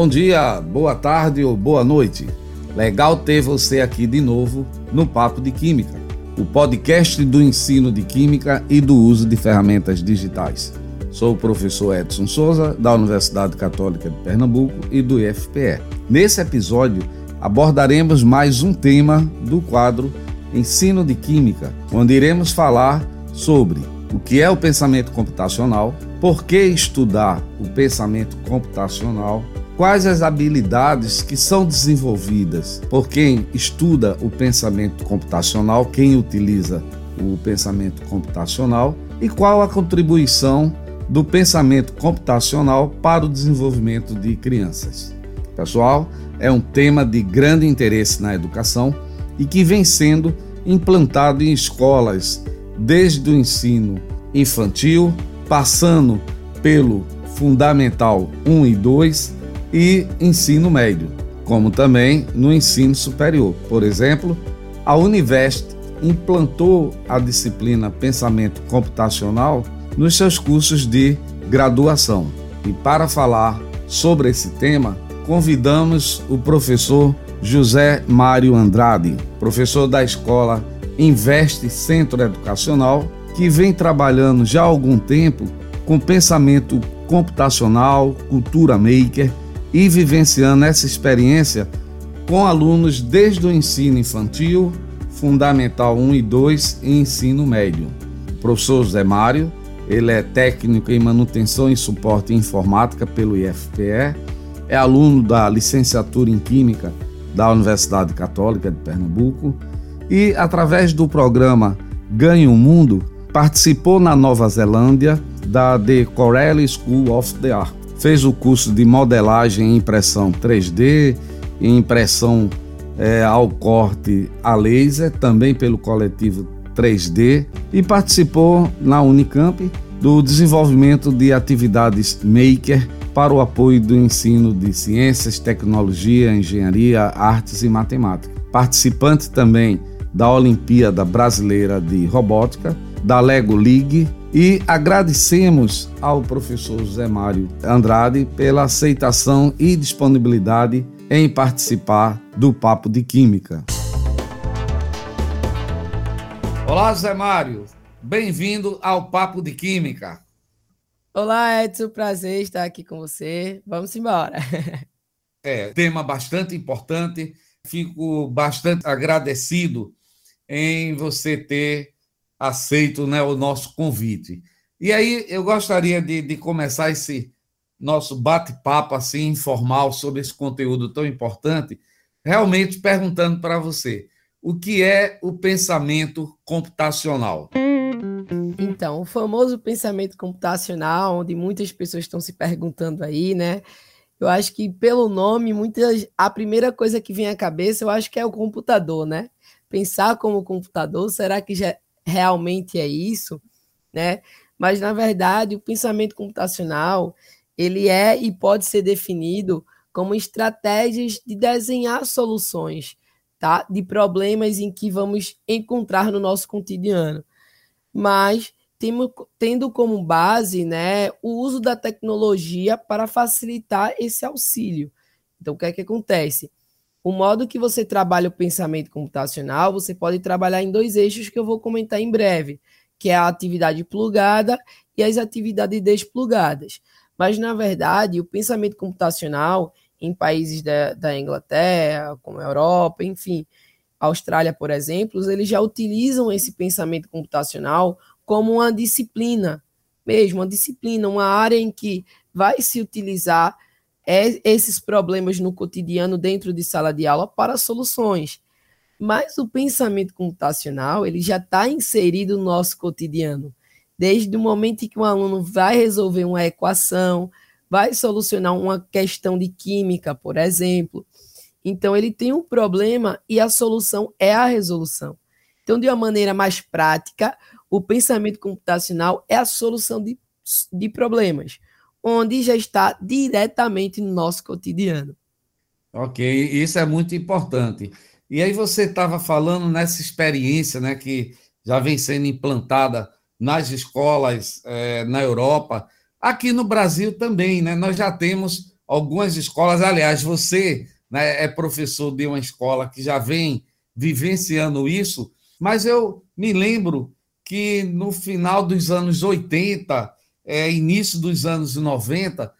Bom dia, boa tarde ou boa noite. Legal ter você aqui de novo no Papo de Química, o podcast do ensino de química e do uso de ferramentas digitais. Sou o professor Edson Souza, da Universidade Católica de Pernambuco e do IFPE. Nesse episódio, abordaremos mais um tema do quadro Ensino de Química, onde iremos falar sobre o que é o pensamento computacional, por que estudar o pensamento computacional, quais as habilidades que são desenvolvidas por quem estuda o pensamento computacional, quem utiliza o pensamento computacional e qual a contribuição do pensamento computacional para o desenvolvimento de crianças. Pessoal, é um tema de grande interesse na educação e que vem sendo implantado em escolas desde o ensino infantil, passando pelo Fundamental 1 e 2 e ensino médio, como também no ensino superior. Por exemplo, a Univest implantou a disciplina Pensamento Computacional nos seus cursos de graduação. E para falar sobre esse tema, convidamos o professor José Mário Andrade, professor da escola Investe Centro Educacional, que vem trabalhando já há algum tempo com pensamento computacional, cultura maker e vivenciando essa experiência com alunos desde o ensino infantil, fundamental 1 e 2 e ensino médio. O professor José Mário, ele é técnico em manutenção e suporte em informática pelo IFPE, é aluno da licenciatura em química da Universidade Católica de Pernambuco e, através do programa Ganhe o Mundo, participou na Nova Zelândia da The Corelli School of the Art. Fez o curso de modelagem e impressão 3D e impressão é, ao corte a laser, também pelo coletivo 3D, e participou na Unicamp do desenvolvimento de atividades maker para o apoio do ensino de ciências, tecnologia, engenharia, artes e matemática. Participante também da Olimpíada Brasileira de Robótica, da Lego League e agradecemos ao professor José Mário Andrade pela aceitação e disponibilidade em participar do Papo de Química. Olá, José Mário. Bem-vindo ao Papo de Química. Olá, Edson, prazer estar aqui com você. Vamos embora. É, tema bastante importante. Fico bastante agradecido em você ter aceito né, o nosso convite. E aí eu gostaria de, de começar esse nosso bate-papo assim informal sobre esse conteúdo tão importante, realmente perguntando para você o que é o pensamento computacional. Então, o famoso pensamento computacional, onde muitas pessoas estão se perguntando aí, né? Eu acho que pelo nome, muitas a primeira coisa que vem à cabeça, eu acho que é o computador, né? Pensar como computador, será que já realmente é isso, né? Mas na verdade, o pensamento computacional, ele é e pode ser definido como estratégias de desenhar soluções, tá? De problemas em que vamos encontrar no nosso cotidiano. Mas tendo como base, né, o uso da tecnologia para facilitar esse auxílio. Então, o que é que acontece? O modo que você trabalha o pensamento computacional, você pode trabalhar em dois eixos que eu vou comentar em breve, que é a atividade plugada e as atividades desplugadas. Mas, na verdade, o pensamento computacional em países da, da Inglaterra, como a Europa, enfim, Austrália, por exemplo, eles já utilizam esse pensamento computacional como uma disciplina, mesmo, uma disciplina, uma área em que vai se utilizar é esses problemas no cotidiano dentro de sala de aula para soluções. Mas o pensamento computacional ele já está inserido no nosso cotidiano. Desde o momento em que um aluno vai resolver uma equação, vai solucionar uma questão de química, por exemplo. Então, ele tem um problema e a solução é a resolução. Então, de uma maneira mais prática, o pensamento computacional é a solução de, de problemas onde já está diretamente no nosso cotidiano. Ok, isso é muito importante. E aí você estava falando nessa experiência, né, que já vem sendo implantada nas escolas é, na Europa, aqui no Brasil também, né? Nós já temos algumas escolas, aliás, você né, é professor de uma escola que já vem vivenciando isso, mas eu me lembro que no final dos anos 80, é, início dos anos 90,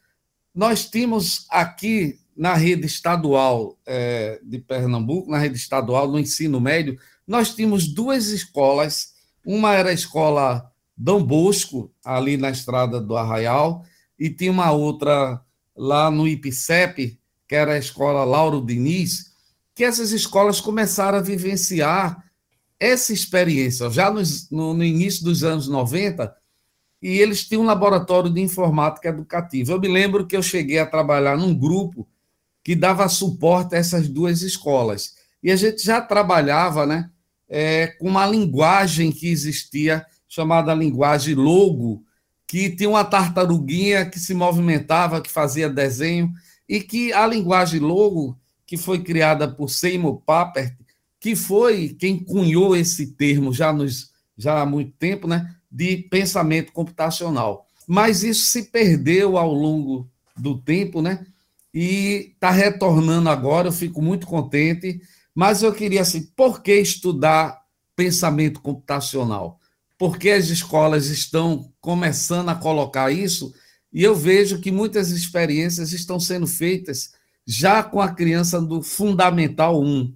nós tínhamos aqui na rede estadual é, de Pernambuco, na rede estadual no ensino médio, nós tínhamos duas escolas. Uma era a escola Dom Bosco, ali na estrada do Arraial, e tinha uma outra lá no IPCEP, que era a escola Lauro Diniz, que essas escolas começaram a vivenciar essa experiência já no, no, no início dos anos 90, e eles tinham um laboratório de informática educativa. Eu me lembro que eu cheguei a trabalhar num grupo que dava suporte a essas duas escolas. E a gente já trabalhava né, é, com uma linguagem que existia, chamada linguagem logo, que tinha uma tartaruguinha que se movimentava, que fazia desenho, e que a linguagem logo, que foi criada por Seymour Papert, que foi quem cunhou esse termo já, nos, já há muito tempo, né, de pensamento computacional. Mas isso se perdeu ao longo do tempo, né? E está retornando agora, eu fico muito contente. Mas eu queria assim, por que estudar pensamento computacional? Porque as escolas estão começando a colocar isso, e eu vejo que muitas experiências estão sendo feitas já com a criança do Fundamental 1.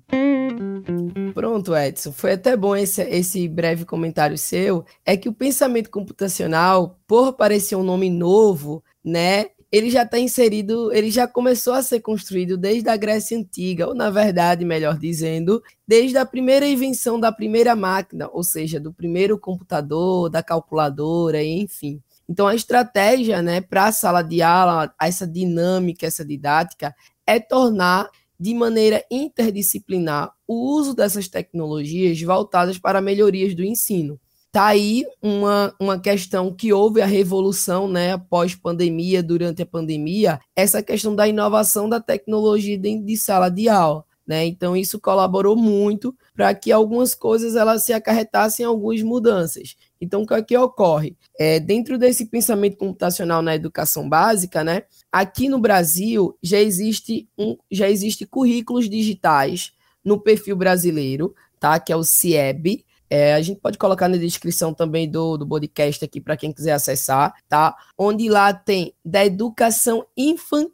Pronto, Edson. Foi até bom esse, esse breve comentário seu. É que o pensamento computacional, por parecer um nome novo, né? Ele já está inserido, ele já começou a ser construído desde a Grécia Antiga, ou na verdade, melhor dizendo, desde a primeira invenção da primeira máquina, ou seja, do primeiro computador, da calculadora, enfim. Então, a estratégia né, para a sala de aula, essa dinâmica, essa didática, é tornar de maneira interdisciplinar o uso dessas tecnologias voltadas para melhorias do ensino. Está aí uma, uma questão que houve a revolução né, após pandemia, durante a pandemia, essa questão da inovação da tecnologia dentro de sala de aula. Né? Então, isso colaborou muito para que algumas coisas elas se acarretassem algumas mudanças. Então, o que, é que ocorre? É, dentro desse pensamento computacional na educação básica, né, aqui no Brasil já existe, um, já existe currículos digitais no perfil brasileiro, tá? que é o CIEB, é, a gente pode colocar na descrição também do, do podcast aqui para quem quiser acessar, tá? Onde lá tem da educação infantil,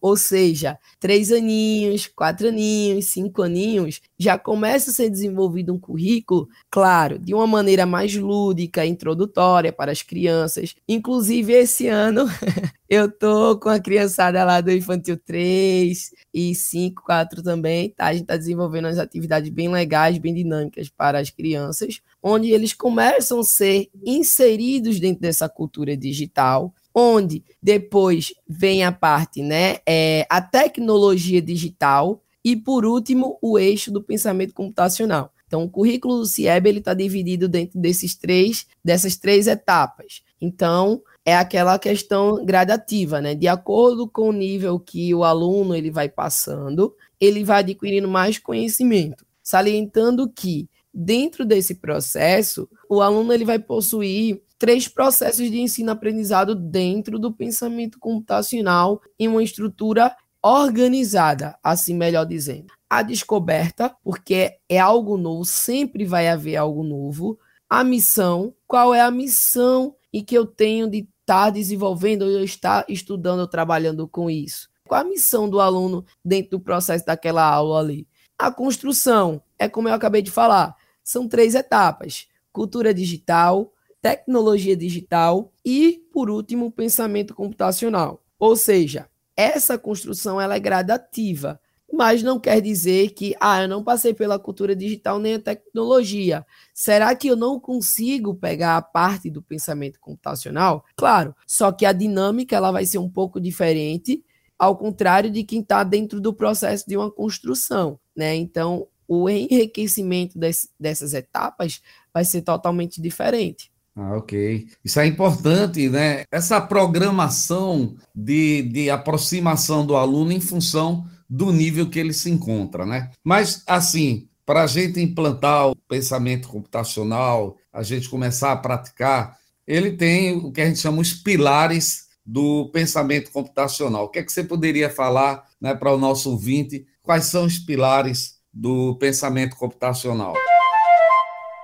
ou seja, três aninhos, quatro aninhos, cinco aninhos, já começa a ser desenvolvido um currículo, claro, de uma maneira mais lúdica, introdutória para as crianças. Inclusive, esse ano eu tô com a criançada lá do Infantil 3 e 5, 4 também, tá? A gente tá desenvolvendo umas atividades bem legais, bem dinâmicas para as crianças, onde eles começam a ser inseridos dentro dessa cultura digital, onde depois vem a parte, né, é, a tecnologia digital e, por último, o eixo do pensamento computacional. Então, o currículo do CIEB está dividido dentro desses três, dessas três etapas. Então, é aquela questão gradativa, né? De acordo com o nível que o aluno ele vai passando, ele vai adquirindo mais conhecimento, salientando que dentro desse processo, o aluno ele vai possuir três processos de ensino-aprendizado dentro do pensamento computacional em uma estrutura organizada, assim melhor dizendo. A descoberta, porque é algo novo, sempre vai haver algo novo. A missão, qual é a missão e que eu tenho de estar tá desenvolvendo, ou estar estudando, trabalhando com isso? Qual a missão do aluno dentro do processo daquela aula ali? A construção, é como eu acabei de falar, são três etapas: cultura digital, tecnologia digital e, por último, pensamento computacional. Ou seja, essa construção ela é gradativa, mas não quer dizer que ah, eu não passei pela cultura digital nem a tecnologia. Será que eu não consigo pegar a parte do pensamento computacional? Claro, só que a dinâmica ela vai ser um pouco diferente, ao contrário de quem está dentro do processo de uma construção, né? Então, o enriquecimento desse, dessas etapas vai ser totalmente diferente. Ah, ok. Isso é importante, né? Essa programação de, de aproximação do aluno em função do nível que ele se encontra, né? Mas, assim, para a gente implantar o pensamento computacional, a gente começar a praticar, ele tem o que a gente chama os pilares do pensamento computacional. O que é que você poderia falar né, para o nosso ouvinte? Quais são os pilares do pensamento computacional?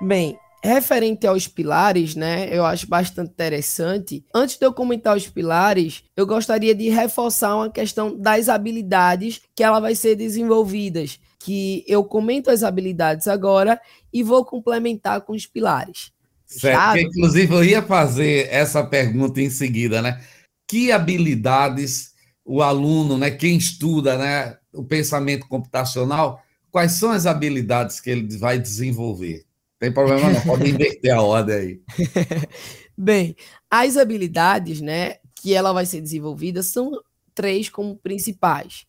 Bem, referente aos pilares, né, eu acho bastante interessante. Antes de eu comentar os pilares, eu gostaria de reforçar uma questão das habilidades que ela vai ser desenvolvidas, que eu comento as habilidades agora e vou complementar com os pilares. Certo. Inclusive, eu ia fazer essa pergunta em seguida, né? Que habilidades o aluno, né, quem estuda né, o pensamento computacional, quais são as habilidades que ele vai desenvolver? Tem problema não, pode inverter a ordem aí. Bem, as habilidades né, que ela vai ser desenvolvida são três como principais.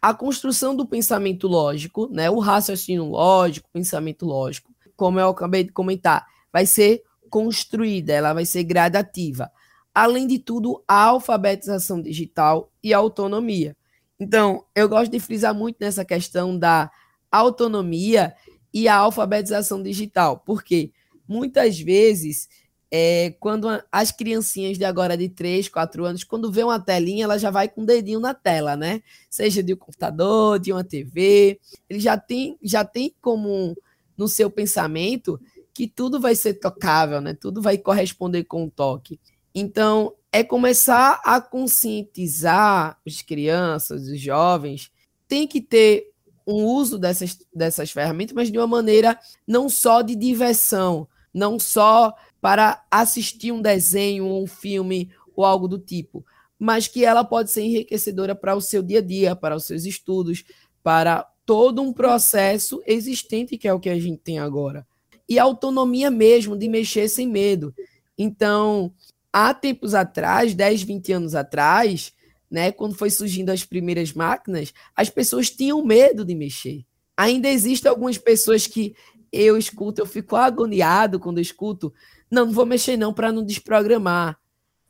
A construção do pensamento lógico, né, o raciocínio lógico, pensamento lógico, como eu acabei de comentar, vai ser construída, ela vai ser gradativa. Além de tudo, a alfabetização digital e a autonomia. Então, eu gosto de frisar muito nessa questão da autonomia e a alfabetização digital, porque muitas vezes, é, quando as criancinhas de agora de 3, 4 anos, quando vê uma telinha, ela já vai com o dedinho na tela, né? Seja de um computador, de uma TV, ele já tem, já tem como no seu pensamento que tudo vai ser tocável, né? Tudo vai corresponder com o toque. Então, é começar a conscientizar as crianças, os jovens, tem que ter um uso dessas, dessas ferramentas, mas de uma maneira não só de diversão, não só para assistir um desenho um filme ou algo do tipo, mas que ela pode ser enriquecedora para o seu dia a dia, para os seus estudos, para todo um processo existente que é o que a gente tem agora e autonomia mesmo de mexer sem medo. Então, há tempos atrás, 10, 20 anos atrás, né, quando foi surgindo as primeiras máquinas, as pessoas tinham medo de mexer. Ainda existem algumas pessoas que eu escuto, eu fico agoniado quando eu escuto, não, não vou mexer não para não desprogramar.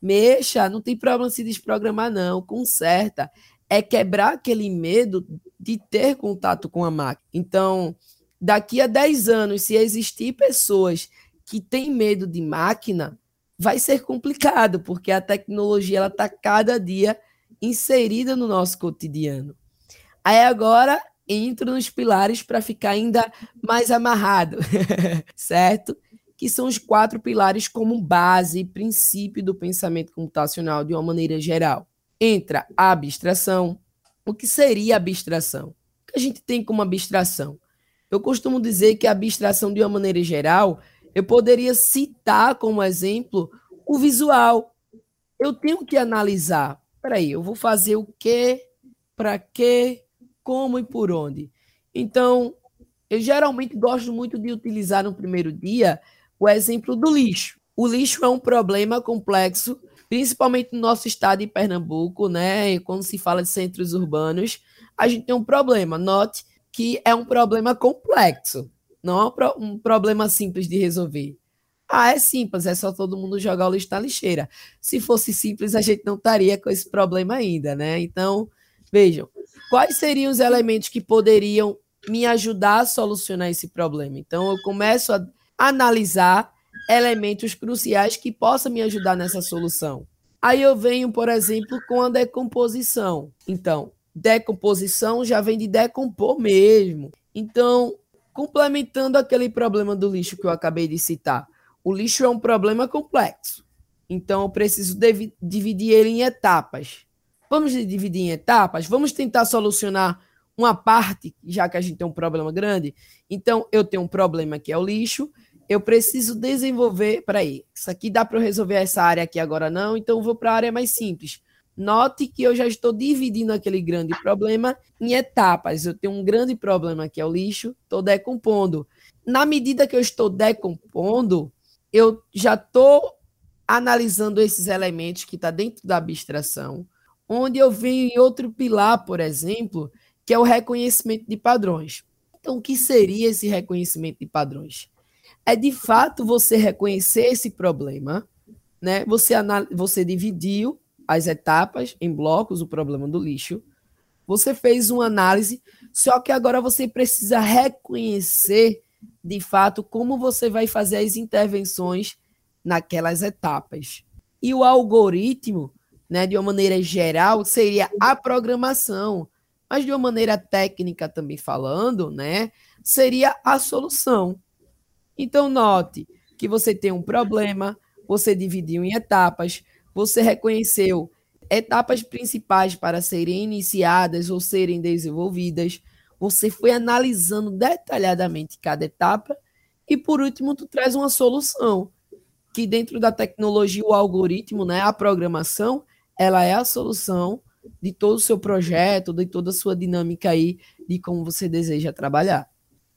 Mexa, não tem problema se desprogramar não, conserta. É quebrar aquele medo de ter contato com a máquina. Então, daqui a 10 anos, se existir pessoas que têm medo de máquina, vai ser complicado, porque a tecnologia ela está cada dia inserida no nosso cotidiano. Aí agora entro nos pilares para ficar ainda mais amarrado, certo? Que são os quatro pilares como base e princípio do pensamento computacional de uma maneira geral. Entra a abstração. O que seria abstração? O que a gente tem como abstração? Eu costumo dizer que a abstração, de uma maneira geral, eu poderia citar como exemplo o visual. Eu tenho que analisar. Peraí, eu vou fazer o quê, para quê, como e por onde. Então, eu geralmente gosto muito de utilizar no primeiro dia o exemplo do lixo. O lixo é um problema complexo, principalmente no nosso estado de Pernambuco, né? E quando se fala de centros urbanos, a gente tem um problema. Note que é um problema complexo, não é um problema simples de resolver. Ah, é simples, é só todo mundo jogar o lixo na lixeira. Se fosse simples, a gente não estaria com esse problema ainda, né? Então, vejam, quais seriam os elementos que poderiam me ajudar a solucionar esse problema? Então, eu começo a analisar elementos cruciais que possam me ajudar nessa solução. Aí eu venho, por exemplo, com a decomposição. Então, decomposição já vem de decompor mesmo. Então, complementando aquele problema do lixo que eu acabei de citar, o lixo é um problema complexo. Então, eu preciso dividir ele em etapas. Vamos dividir em etapas? Vamos tentar solucionar uma parte, já que a gente tem um problema grande. Então, eu tenho um problema que é o lixo. Eu preciso desenvolver. Peraí, isso aqui dá para resolver essa área aqui agora não, então eu vou para a área mais simples. Note que eu já estou dividindo aquele grande problema em etapas. Eu tenho um grande problema que é o lixo, estou decompondo. Na medida que eu estou decompondo, eu já estou analisando esses elementos que está dentro da abstração, onde eu venho em outro pilar, por exemplo, que é o reconhecimento de padrões. Então, o que seria esse reconhecimento de padrões? É de fato você reconhecer esse problema, né? Você, você dividiu as etapas em blocos, o problema do lixo. Você fez uma análise, só que agora você precisa reconhecer de fato como você vai fazer as intervenções naquelas etapas. E o algoritmo né, de uma maneira geral, seria a programação, mas de uma maneira técnica também falando, né, seria a solução. Então, note que você tem um problema, você dividiu em etapas, você reconheceu etapas principais para serem iniciadas ou serem desenvolvidas, você foi analisando detalhadamente cada etapa e por último tu traz uma solução que dentro da tecnologia o algoritmo, né, a programação, ela é a solução de todo o seu projeto, de toda a sua dinâmica aí de como você deseja trabalhar.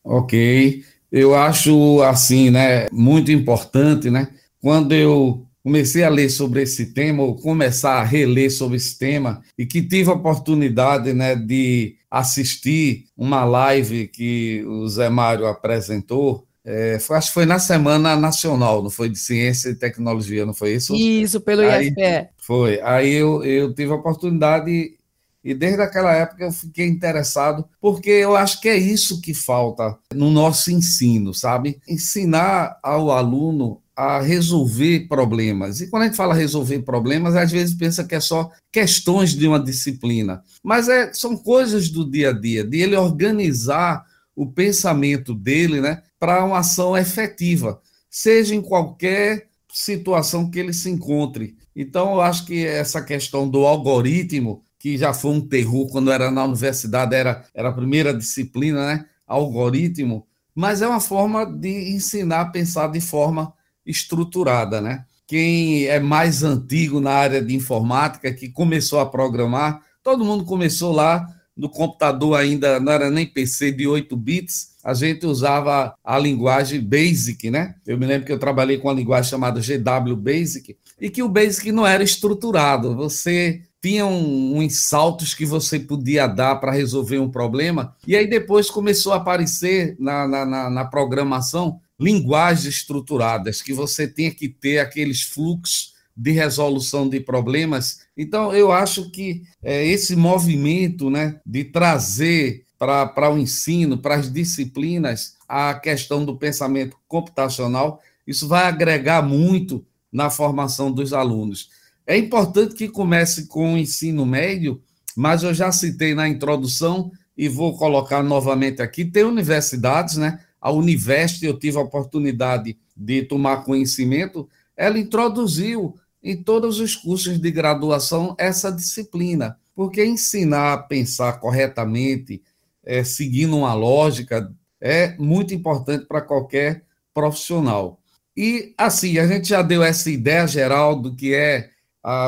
Ok, eu acho assim, né, muito importante, né, quando eu comecei a ler sobre esse tema, ou começar a reler sobre esse tema, e que tive a oportunidade, né, de assistir uma live que o Zé Mário apresentou, é, foi, acho que foi na Semana Nacional, não foi de Ciência e Tecnologia, não foi isso? Isso, pelo Aí, IFE. Foi. Aí eu, eu tive a oportunidade e desde aquela época eu fiquei interessado, porque eu acho que é isso que falta no nosso ensino, sabe? Ensinar ao aluno a resolver problemas. E quando a gente fala resolver problemas, às vezes pensa que é só questões de uma disciplina. Mas é, são coisas do dia a dia, de ele organizar o pensamento dele né, para uma ação efetiva, seja em qualquer situação que ele se encontre. Então, eu acho que essa questão do algoritmo, que já foi um terror quando era na universidade, era, era a primeira disciplina, né? Algoritmo, mas é uma forma de ensinar a pensar de forma estruturada, né? Quem é mais antigo na área de informática, que começou a programar, todo mundo começou lá no computador ainda, não era nem PC de 8 bits, a gente usava a linguagem BASIC, né? Eu me lembro que eu trabalhei com a linguagem chamada GW Basic, e que o BASIC não era estruturado, você tinha um, uns saltos que você podia dar para resolver um problema, e aí depois começou a aparecer na, na, na, na programação linguagens estruturadas, que você tinha que ter aqueles fluxos de resolução de problemas. Então, eu acho que é, esse movimento né, de trazer para o ensino, para as disciplinas, a questão do pensamento computacional, isso vai agregar muito na formação dos alunos. É importante que comece com o ensino médio, mas eu já citei na introdução e vou colocar novamente aqui: tem universidades, né? A Univest, eu tive a oportunidade de tomar conhecimento, ela introduziu em todos os cursos de graduação essa disciplina, porque ensinar a pensar corretamente, é, seguindo uma lógica, é muito importante para qualquer profissional. E, assim, a gente já deu essa ideia geral do que é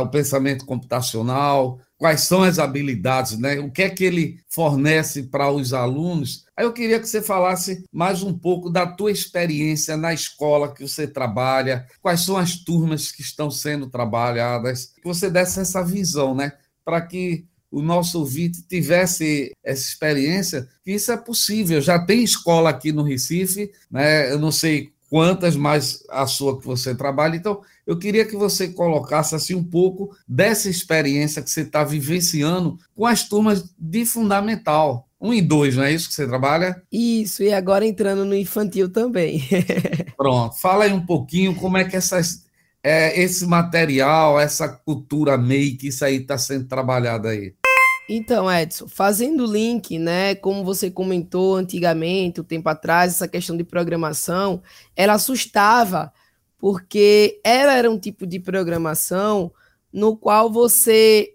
o pensamento computacional, quais são as habilidades, né? o que é que ele fornece para os alunos. Aí eu queria que você falasse mais um pouco da tua experiência na escola que você trabalha, quais são as turmas que estão sendo trabalhadas, que você desse essa visão, né? Para que o nosso ouvinte tivesse essa experiência, que isso é possível. Já tem escola aqui no Recife, né? Eu não sei quantas mais a sua que você trabalha. Então, eu queria que você colocasse assim um pouco dessa experiência que você está vivenciando com as turmas de fundamental. Um e dois, não é isso que você trabalha? Isso, e agora entrando no infantil também. Pronto, fala aí um pouquinho como é que essas, é, esse material, essa cultura make, isso aí está sendo trabalhado aí. Então, Edson, fazendo link, né, como você comentou antigamente, o um tempo atrás, essa questão de programação, ela assustava, porque ela era um tipo de programação no qual você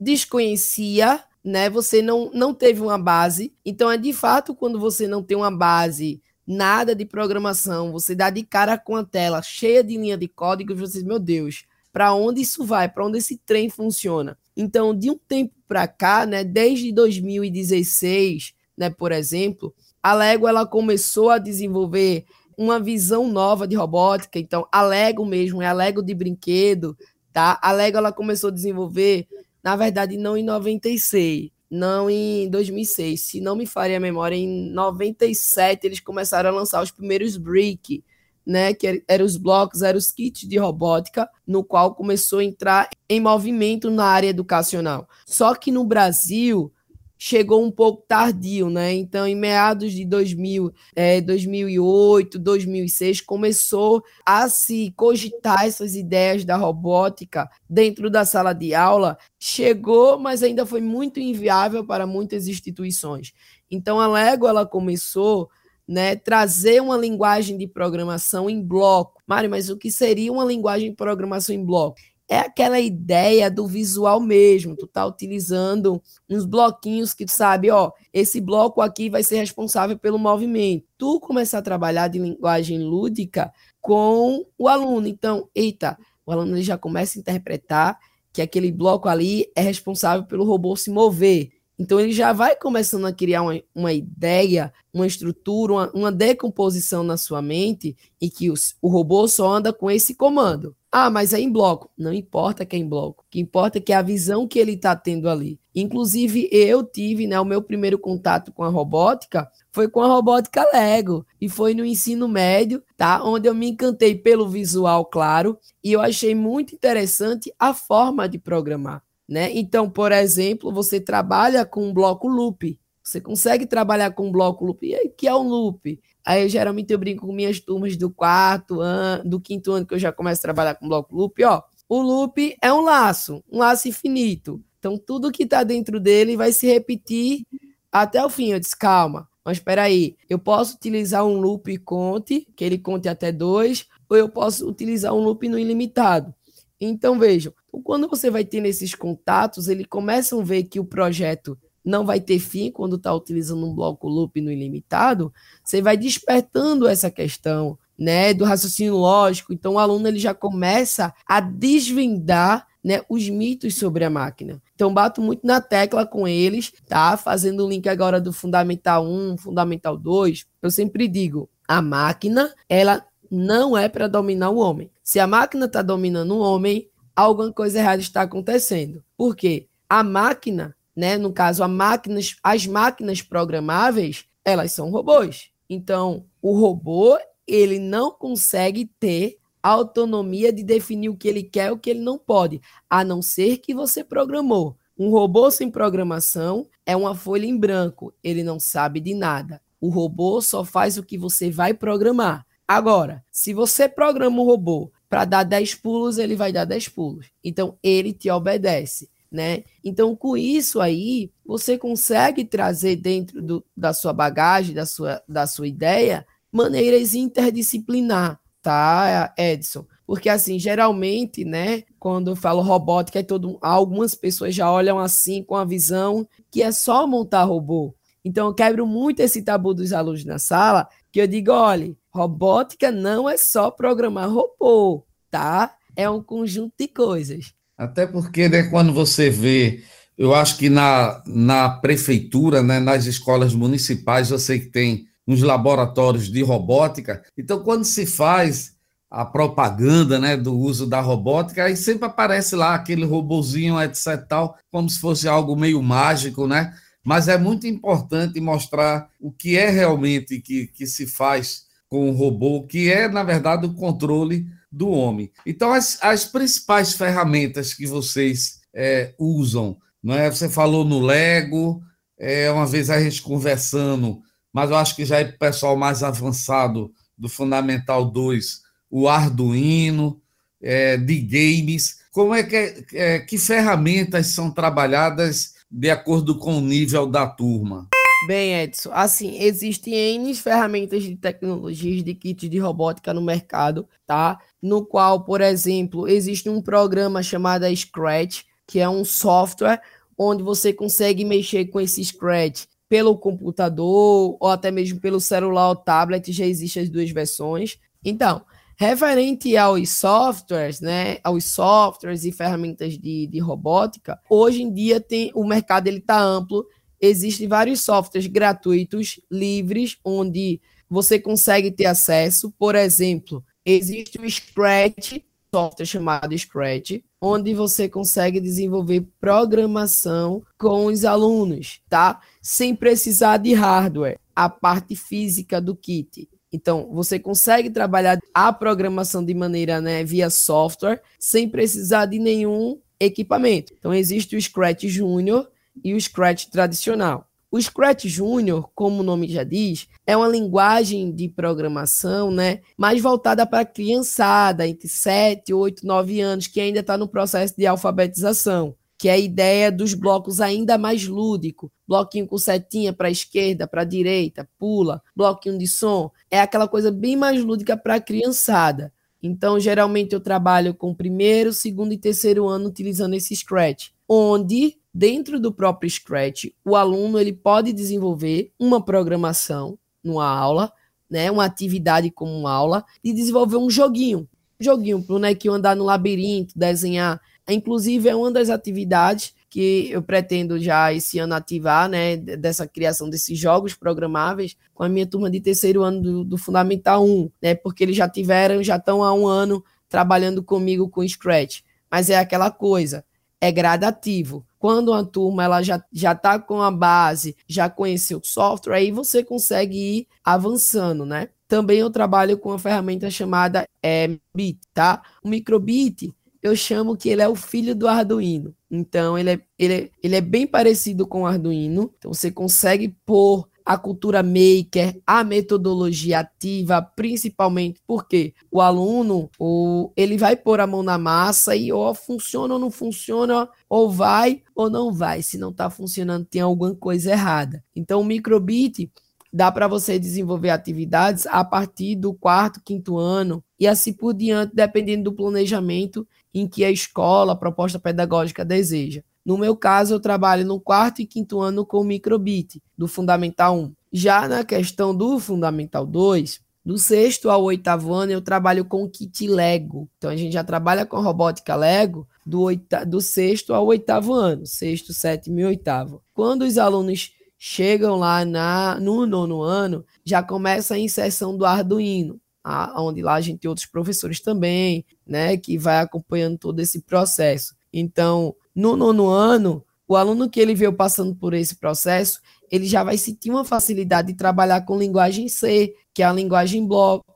desconhecia, né, você não, não teve uma base. Então, é de fato, quando você não tem uma base, nada de programação, você dá de cara com a tela cheia de linha de código, você diz, meu Deus, para onde isso vai? Para onde esse trem funciona? Então, de um tempo para cá, né, desde 2016, né, por exemplo, a Lego ela começou a desenvolver uma visão nova de robótica. Então, a Lego mesmo, é a Lego de brinquedo, tá? A Lego ela começou a desenvolver, na verdade, não em 96, não em 2006. Se não me faria a memória, em 97 eles começaram a lançar os primeiros Brick, né, que eram os blocos, eram os kits de robótica, no qual começou a entrar em movimento na área educacional. Só que no Brasil, chegou um pouco tardio, né? Então, em meados de 2000, é, 2008, 2006, começou a se cogitar essas ideias da robótica dentro da sala de aula. Chegou, mas ainda foi muito inviável para muitas instituições. Então, a Lego ela começou né, trazer uma linguagem de programação em bloco. Mário, mas o que seria uma linguagem de programação em bloco? É aquela ideia do visual mesmo. Tu tá utilizando uns bloquinhos que tu sabe, ó, esse bloco aqui vai ser responsável pelo movimento. Tu começar a trabalhar de linguagem lúdica com o aluno. Então, eita, o aluno ele já começa a interpretar que aquele bloco ali é responsável pelo robô se mover. Então ele já vai começando a criar uma, uma ideia, uma estrutura, uma, uma, decomposição na sua mente em que os, o robô só anda com esse comando. Ah, mas é em bloco. Não importa que é em bloco. O que importa é que é a visão que ele está tendo ali. Inclusive, eu tive, né, o meu primeiro contato com a robótica foi com a robótica Lego. E foi no ensino médio, tá? Onde eu me encantei pelo visual, claro. E eu achei muito interessante a forma de programar. Né? Então, por exemplo, você trabalha com um bloco loop. Você consegue trabalhar com um bloco loop. E que é um loop? Aí, geralmente, eu brinco com minhas turmas do quarto ano, do quinto ano, que eu já começo a trabalhar com bloco loop. Ó, o loop é um laço, um laço infinito. Então, tudo que está dentro dele vai se repetir até o fim. Eu disse, calma, mas espera aí, eu posso utilizar um loop conte, que ele conte até dois, ou eu posso utilizar um loop no ilimitado. Então, vejam, quando você vai tendo esses contatos, eles começam a ver que o projeto não vai ter fim quando está utilizando um bloco loop no ilimitado, você vai despertando essa questão né, do raciocínio lógico. Então, o aluno ele já começa a desvendar né, os mitos sobre a máquina. Então, bato muito na tecla com eles, tá? Fazendo o link agora do Fundamental 1, Fundamental 2. Eu sempre digo, a máquina, ela não é para dominar o homem. Se a máquina está dominando o homem, alguma coisa errada está acontecendo. Por quê? A máquina né? No caso, máquinas, as máquinas programáveis, elas são robôs. Então, o robô, ele não consegue ter autonomia de definir o que ele quer e o que ele não pode, a não ser que você programou. Um robô sem programação é uma folha em branco, ele não sabe de nada. O robô só faz o que você vai programar. Agora, se você programa um robô para dar 10 pulos, ele vai dar 10 pulos. Então, ele te obedece né? Então, com isso aí, você consegue trazer dentro do, da sua bagagem, da sua, da sua ideia, maneiras interdisciplinar, tá, Edson? Porque, assim, geralmente, né, quando eu falo robótica, é todo, algumas pessoas já olham assim, com a visão que é só montar robô. Então, eu quebro muito esse tabu dos alunos na sala, que eu digo, olha, robótica não é só programar robô, tá? É um conjunto de coisas. Até porque, né, quando você vê, eu acho que na, na prefeitura, né, nas escolas municipais, eu sei que tem uns laboratórios de robótica. Então, quando se faz a propaganda né, do uso da robótica, aí sempre aparece lá aquele robozinho, etc. tal, como se fosse algo meio mágico, né? Mas é muito importante mostrar o que é realmente que, que se faz com o robô, que é, na verdade, o controle do homem. Então, as, as principais ferramentas que vocês é, usam, não é? Você falou no Lego, é, uma vez a gente conversando, mas eu acho que já é o pessoal mais avançado do Fundamental 2, o Arduino, é, de games. Como é que, é, que ferramentas são trabalhadas de acordo com o nível da turma? Bem, Edson, assim, existem N ferramentas de tecnologias de kit de robótica no mercado, tá? No qual, por exemplo, existe um programa chamado Scratch, que é um software onde você consegue mexer com esse Scratch pelo computador ou até mesmo pelo celular ou tablet, já existem as duas versões. Então, referente aos softwares, né, aos softwares e ferramentas de, de robótica, hoje em dia tem o mercado ele está amplo existem vários softwares gratuitos, livres, onde você consegue ter acesso. Por exemplo, existe o Scratch, software chamado Scratch, onde você consegue desenvolver programação com os alunos, tá? Sem precisar de hardware, a parte física do kit. Então, você consegue trabalhar a programação de maneira, né, via software, sem precisar de nenhum equipamento. Então, existe o Scratch Junior, e o Scratch tradicional. O Scratch Junior, como o nome já diz, é uma linguagem de programação né, mais voltada para a criançada, entre 7, 8, 9 anos, que ainda está no processo de alfabetização, que é a ideia dos blocos ainda mais lúdico. Bloquinho com setinha para a esquerda, para a direita, pula, bloquinho de som. É aquela coisa bem mais lúdica para a criançada. Então, geralmente, eu trabalho com primeiro, segundo e terceiro ano utilizando esse Scratch, onde dentro do próprio Scratch, o aluno ele pode desenvolver uma programação numa aula, né, uma atividade como uma aula, e desenvolver um joguinho. Joguinho para o bonequinho andar no labirinto, desenhar. Inclusive, é uma das atividades que eu pretendo já esse ano ativar, né, dessa criação desses jogos programáveis com a minha turma de terceiro ano do, do Fundamental 1, né, porque eles já tiveram, já estão há um ano trabalhando comigo com Scratch. Mas é aquela coisa, é gradativo. Quando uma turma ela já já está com a base, já conheceu o software, aí você consegue ir avançando, né? Também eu trabalho com uma ferramenta chamada é, Bit, tá? O Microbit, eu chamo que ele é o filho do Arduino. Então, ele é, ele é, ele é bem parecido com o Arduino. Então, você consegue pôr a cultura maker, a metodologia ativa, principalmente porque o aluno, o, ele vai pôr a mão na massa e ou funciona ou não funciona, ou vai ou não vai. Se não está funcionando, tem alguma coisa errada. Então, o microbit dá para você desenvolver atividades a partir do quarto, quinto ano e assim por diante, dependendo do planejamento em que a escola, a proposta pedagógica deseja. No meu caso, eu trabalho no quarto e quinto ano com o microbit, do Fundamental 1. Já na questão do Fundamental 2, do sexto ao oitavo ano, eu trabalho com kit Lego. Então, a gente já trabalha com robótica Lego do, oita do sexto ao oitavo ano, sexto, sétimo e oitavo. Quando os alunos chegam lá na, no nono ano, já começa a inserção do Arduino, a, onde lá a gente tem outros professores também, né, que vai acompanhando todo esse processo. Então, no nono ano, o aluno que ele veio passando por esse processo, ele já vai sentir uma facilidade de trabalhar com linguagem C, que é a linguagem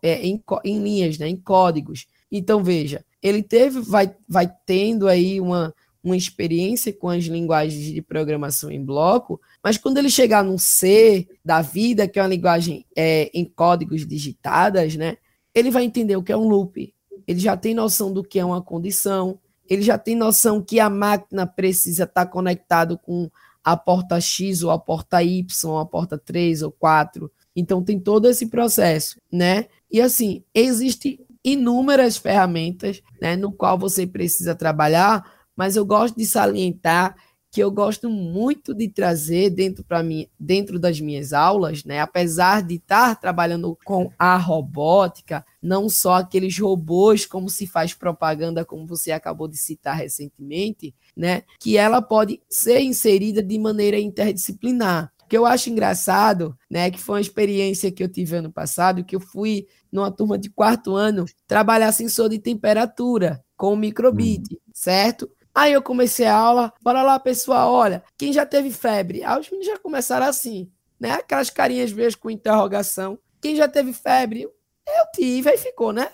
é, em, em linhas, né, em códigos. Então, veja, ele teve, vai, vai tendo aí uma, uma experiência com as linguagens de programação em bloco, mas quando ele chegar no C da vida, que é uma linguagem é, em códigos digitadas, né, ele vai entender o que é um loop. Ele já tem noção do que é uma condição, ele já tem noção que a máquina precisa estar conectado com a porta X ou a porta Y, ou a porta 3 ou 4. Então tem todo esse processo, né? E assim, existem inúmeras ferramentas, né, no qual você precisa trabalhar, mas eu gosto de salientar que eu gosto muito de trazer dentro mim, dentro das minhas aulas, né? Apesar de estar trabalhando com a robótica, não só aqueles robôs como se faz propaganda, como você acabou de citar recentemente, né? Que ela pode ser inserida de maneira interdisciplinar. O que eu acho engraçado, né? Que foi uma experiência que eu tive ano passado, que eu fui numa turma de quarto ano trabalhar sensor de temperatura com o microbit, hum. certo? Aí eu comecei a aula, bora lá, pessoal, olha, quem já teve febre? Aí os meninos já começaram assim, né? Aquelas carinhas vezes com interrogação. Quem já teve febre? Eu tive, aí ficou, né?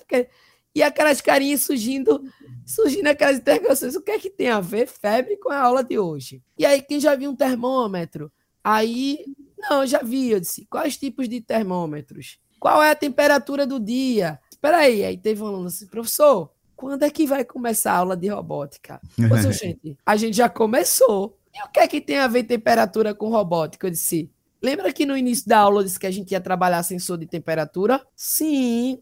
E aquelas carinhas surgindo, surgindo aquelas interrogações. O que é que tem a ver febre com a aula de hoje? E aí, quem já viu um termômetro? Aí, não, já vi, eu disse, quais tipos de termômetros? Qual é a temperatura do dia? Espera aí, aí teve um aluno assim, professor, quando é que vai começar a aula de robótica? Pois, gente, a gente já começou. E o que é que tem a ver temperatura com robótica? Eu disse, lembra que no início da aula eu disse que a gente ia trabalhar sensor de temperatura? Sim.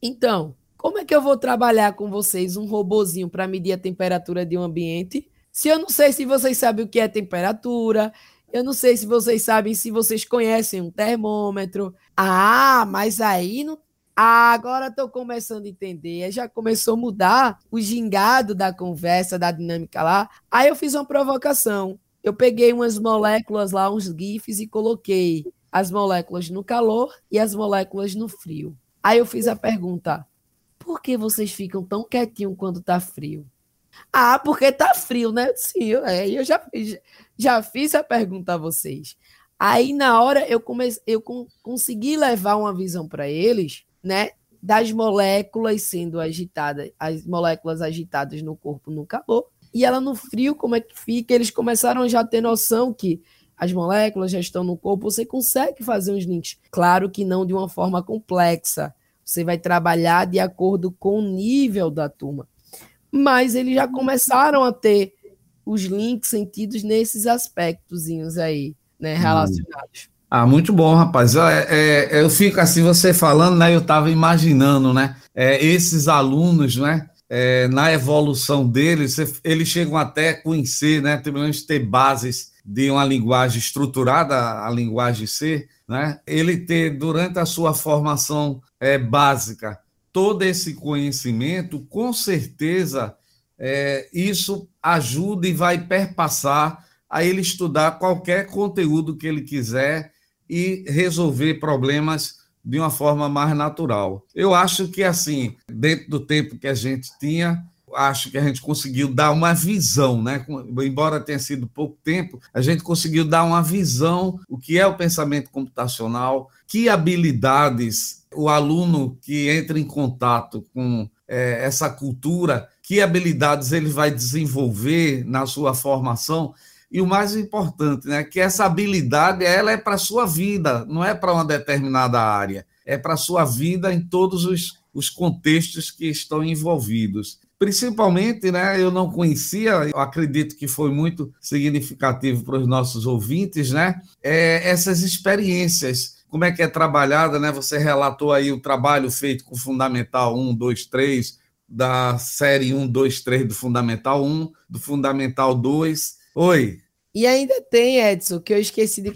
Então, como é que eu vou trabalhar com vocês um robozinho para medir a temperatura de um ambiente? Se eu não sei se vocês sabem o que é temperatura, eu não sei se vocês sabem se vocês conhecem um termômetro. Ah, mas aí não ah, agora estou começando a entender. Já começou a mudar o gingado da conversa, da dinâmica lá. Aí eu fiz uma provocação. Eu peguei umas moléculas lá, uns GIFs, e coloquei as moléculas no calor e as moléculas no frio. Aí eu fiz a pergunta: por que vocês ficam tão quietinhos quando tá frio? Ah, porque tá frio, né? Sim, eu, é, eu já, fiz, já fiz a pergunta a vocês. Aí, na hora, eu, eu consegui levar uma visão para eles né, das moléculas sendo agitadas, as moléculas agitadas no corpo no calor, E ela no frio, como é que fica? Eles começaram a já ter noção que as moléculas já estão no corpo, você consegue fazer uns links. Claro que não de uma forma complexa. Você vai trabalhar de acordo com o nível da turma. Mas eles já começaram a ter os links sentidos nesses aspectos aí, né, hum. Ah, muito bom, rapaz. É, é, eu fico assim, você falando, né? Eu estava imaginando, né? É, esses alunos, né? É, na evolução deles, eles chegam até a conhecer, né? Pelo menos ter bases de uma linguagem estruturada, a linguagem C, né? Ele ter, durante a sua formação é, básica, todo esse conhecimento, com certeza, é, isso ajuda e vai perpassar a ele estudar qualquer conteúdo que ele quiser e resolver problemas de uma forma mais natural. Eu acho que, assim, dentro do tempo que a gente tinha, acho que a gente conseguiu dar uma visão, né? Embora tenha sido pouco tempo, a gente conseguiu dar uma visão o que é o pensamento computacional, que habilidades o aluno que entra em contato com é, essa cultura, que habilidades ele vai desenvolver na sua formação e o mais importante, né, que essa habilidade ela é para a sua vida, não é para uma determinada área, é para a sua vida em todos os, os contextos que estão envolvidos. Principalmente, né, eu não conhecia, eu acredito que foi muito significativo para os nossos ouvintes, né, é, essas experiências, como é que é trabalhada, né, você relatou aí o trabalho feito com Fundamental 1, 2, 3, da série 1, 2, 3 do Fundamental 1, do Fundamental 2, Oi. E ainda tem, Edson, que eu esqueci de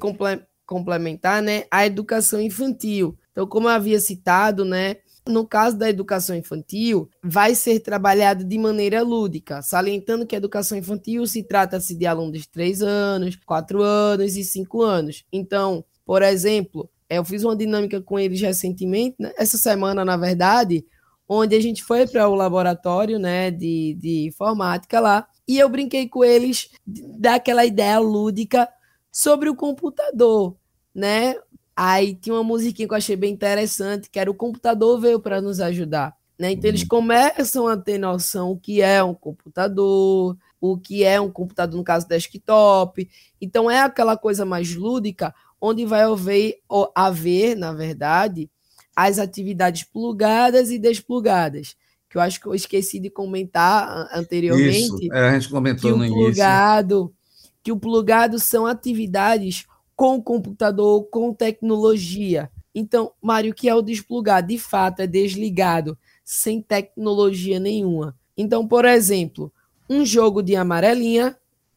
complementar, né? A educação infantil. Então, como eu havia citado, né? No caso da educação infantil, vai ser trabalhado de maneira lúdica, salientando que a educação infantil se trata-se de alunos de 3 anos, 4 anos e 5 anos. Então, por exemplo, eu fiz uma dinâmica com eles recentemente, né? essa semana, na verdade, onde a gente foi para o laboratório né, de, de informática lá, e eu brinquei com eles daquela ideia lúdica sobre o computador, né? Aí tinha uma musiquinha que eu achei bem interessante, que era o computador veio para nos ajudar, né? Então eles uhum. começam a ter noção o que é um computador, o que é um computador no caso desktop. Então é aquela coisa mais lúdica, onde vai haver, haver na verdade, as atividades plugadas e desplugadas que eu acho que eu esqueci de comentar anteriormente. Isso, é, a gente comentou no plugado, início. Que o plugado são atividades com computador, com tecnologia. Então, Mário, o que é o desplugado? De fato, é desligado, sem tecnologia nenhuma. Então, por exemplo, um jogo de amarelinha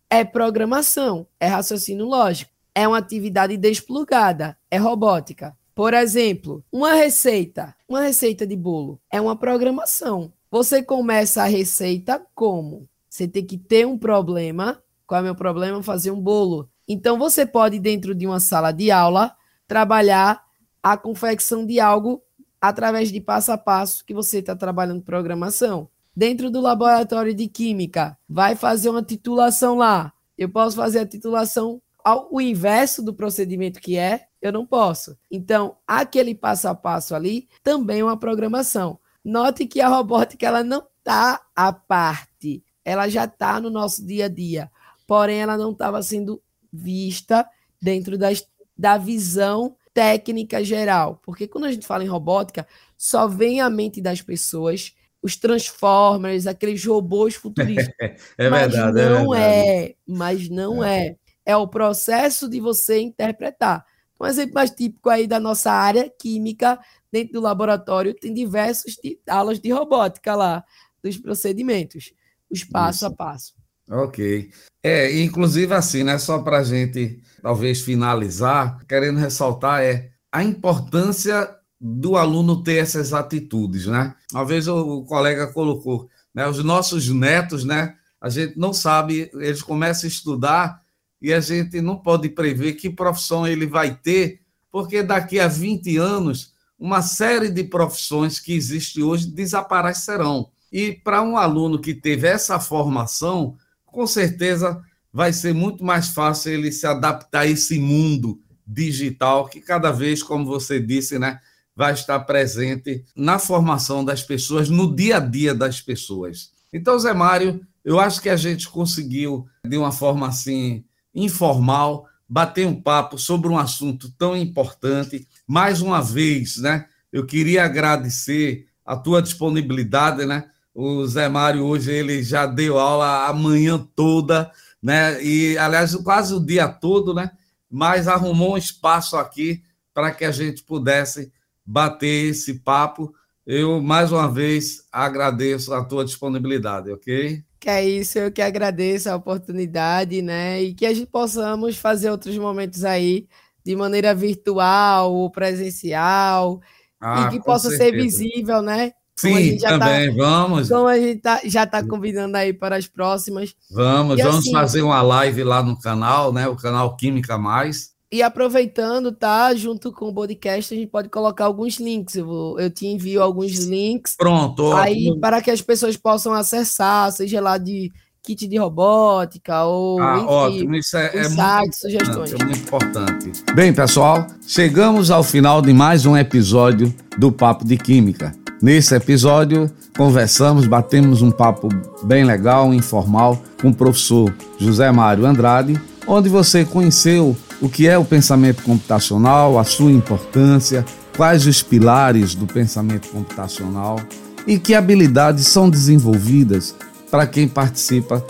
é programação, é raciocínio lógico, é uma atividade desplugada, é robótica. Por exemplo, uma receita, uma receita de bolo é uma programação. Você começa a receita como? Você tem que ter um problema. Qual é o meu problema? Fazer um bolo. Então você pode dentro de uma sala de aula trabalhar a confecção de algo através de passo a passo que você está trabalhando programação. Dentro do laboratório de química, vai fazer uma titulação lá. Eu posso fazer a titulação ao o inverso do procedimento que é eu não posso. Então, aquele passo a passo ali também é uma programação. Note que a robótica ela não está à parte, ela já está no nosso dia a dia, porém ela não estava sendo vista dentro das, da visão técnica geral, porque quando a gente fala em robótica, só vem à mente das pessoas os Transformers, aqueles robôs futuristas. é mas verdade, não é, verdade. é, mas não é. é. É o processo de você interpretar. Um exemplo mais típico aí da nossa área, química, dentro do laboratório, tem diversas aulas de robótica lá, dos procedimentos, os passo Isso. a passo. Ok. É, inclusive assim, né, só para a gente talvez finalizar, querendo ressaltar é a importância do aluno ter essas atitudes, né? Uma vez o colega colocou, né, os nossos netos, né, a gente não sabe, eles começam a estudar e a gente não pode prever que profissão ele vai ter, porque daqui a 20 anos, uma série de profissões que existem hoje desaparecerão. E para um aluno que teve essa formação, com certeza vai ser muito mais fácil ele se adaptar a esse mundo digital que cada vez, como você disse, né, vai estar presente na formação das pessoas, no dia a dia das pessoas. Então, Zé Mário, Eu acho que a gente conseguiu, de uma forma assim, informal, bater um papo sobre um assunto tão importante. Mais uma vez, né? Eu queria agradecer a tua disponibilidade, né? O Zé Mário hoje ele já deu aula a manhã toda, né? E aliás, quase o dia todo, né? Mas arrumou um espaço aqui para que a gente pudesse bater esse papo. Eu mais uma vez agradeço a tua disponibilidade, ok? Que é isso, eu que agradeço a oportunidade, né? E que a gente possamos fazer outros momentos aí de maneira virtual ou presencial ah, e que possa certeza. ser visível, né? Sim, tá também, tá, vamos. Como a gente tá, já está convidando aí para as próximas. Vamos, e vamos assim, fazer uma live lá no canal, né? O canal Química Mais. E aproveitando, tá? Junto com o podcast, a gente pode colocar alguns links. Eu, vou, eu te envio alguns links. Pronto. Aí, ótimo. para que as pessoas possam acessar, seja lá de kit de robótica ou ah, enfim, ótimo. Isso é, é muito sugestões. É muito importante. Bem, pessoal, chegamos ao final de mais um episódio do Papo de Química. Nesse episódio, conversamos, batemos um papo bem legal, informal, com o professor José Mário Andrade, onde você conheceu o que é o pensamento computacional, a sua importância, quais os pilares do pensamento computacional e que habilidades são desenvolvidas para quem participa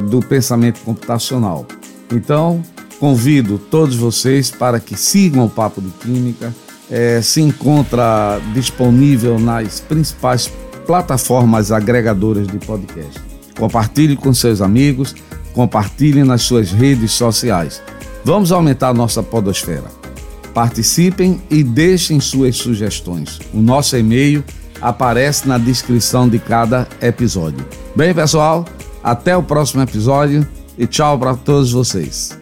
do pensamento computacional. Então, convido todos vocês para que sigam o Papo de Química. É, se encontra disponível nas principais plataformas agregadoras de podcast. Compartilhe com seus amigos, compartilhe nas suas redes sociais. Vamos aumentar nossa podosfera. Participem e deixem suas sugestões. O nosso e-mail aparece na descrição de cada episódio. Bem, pessoal, até o próximo episódio e tchau para todos vocês.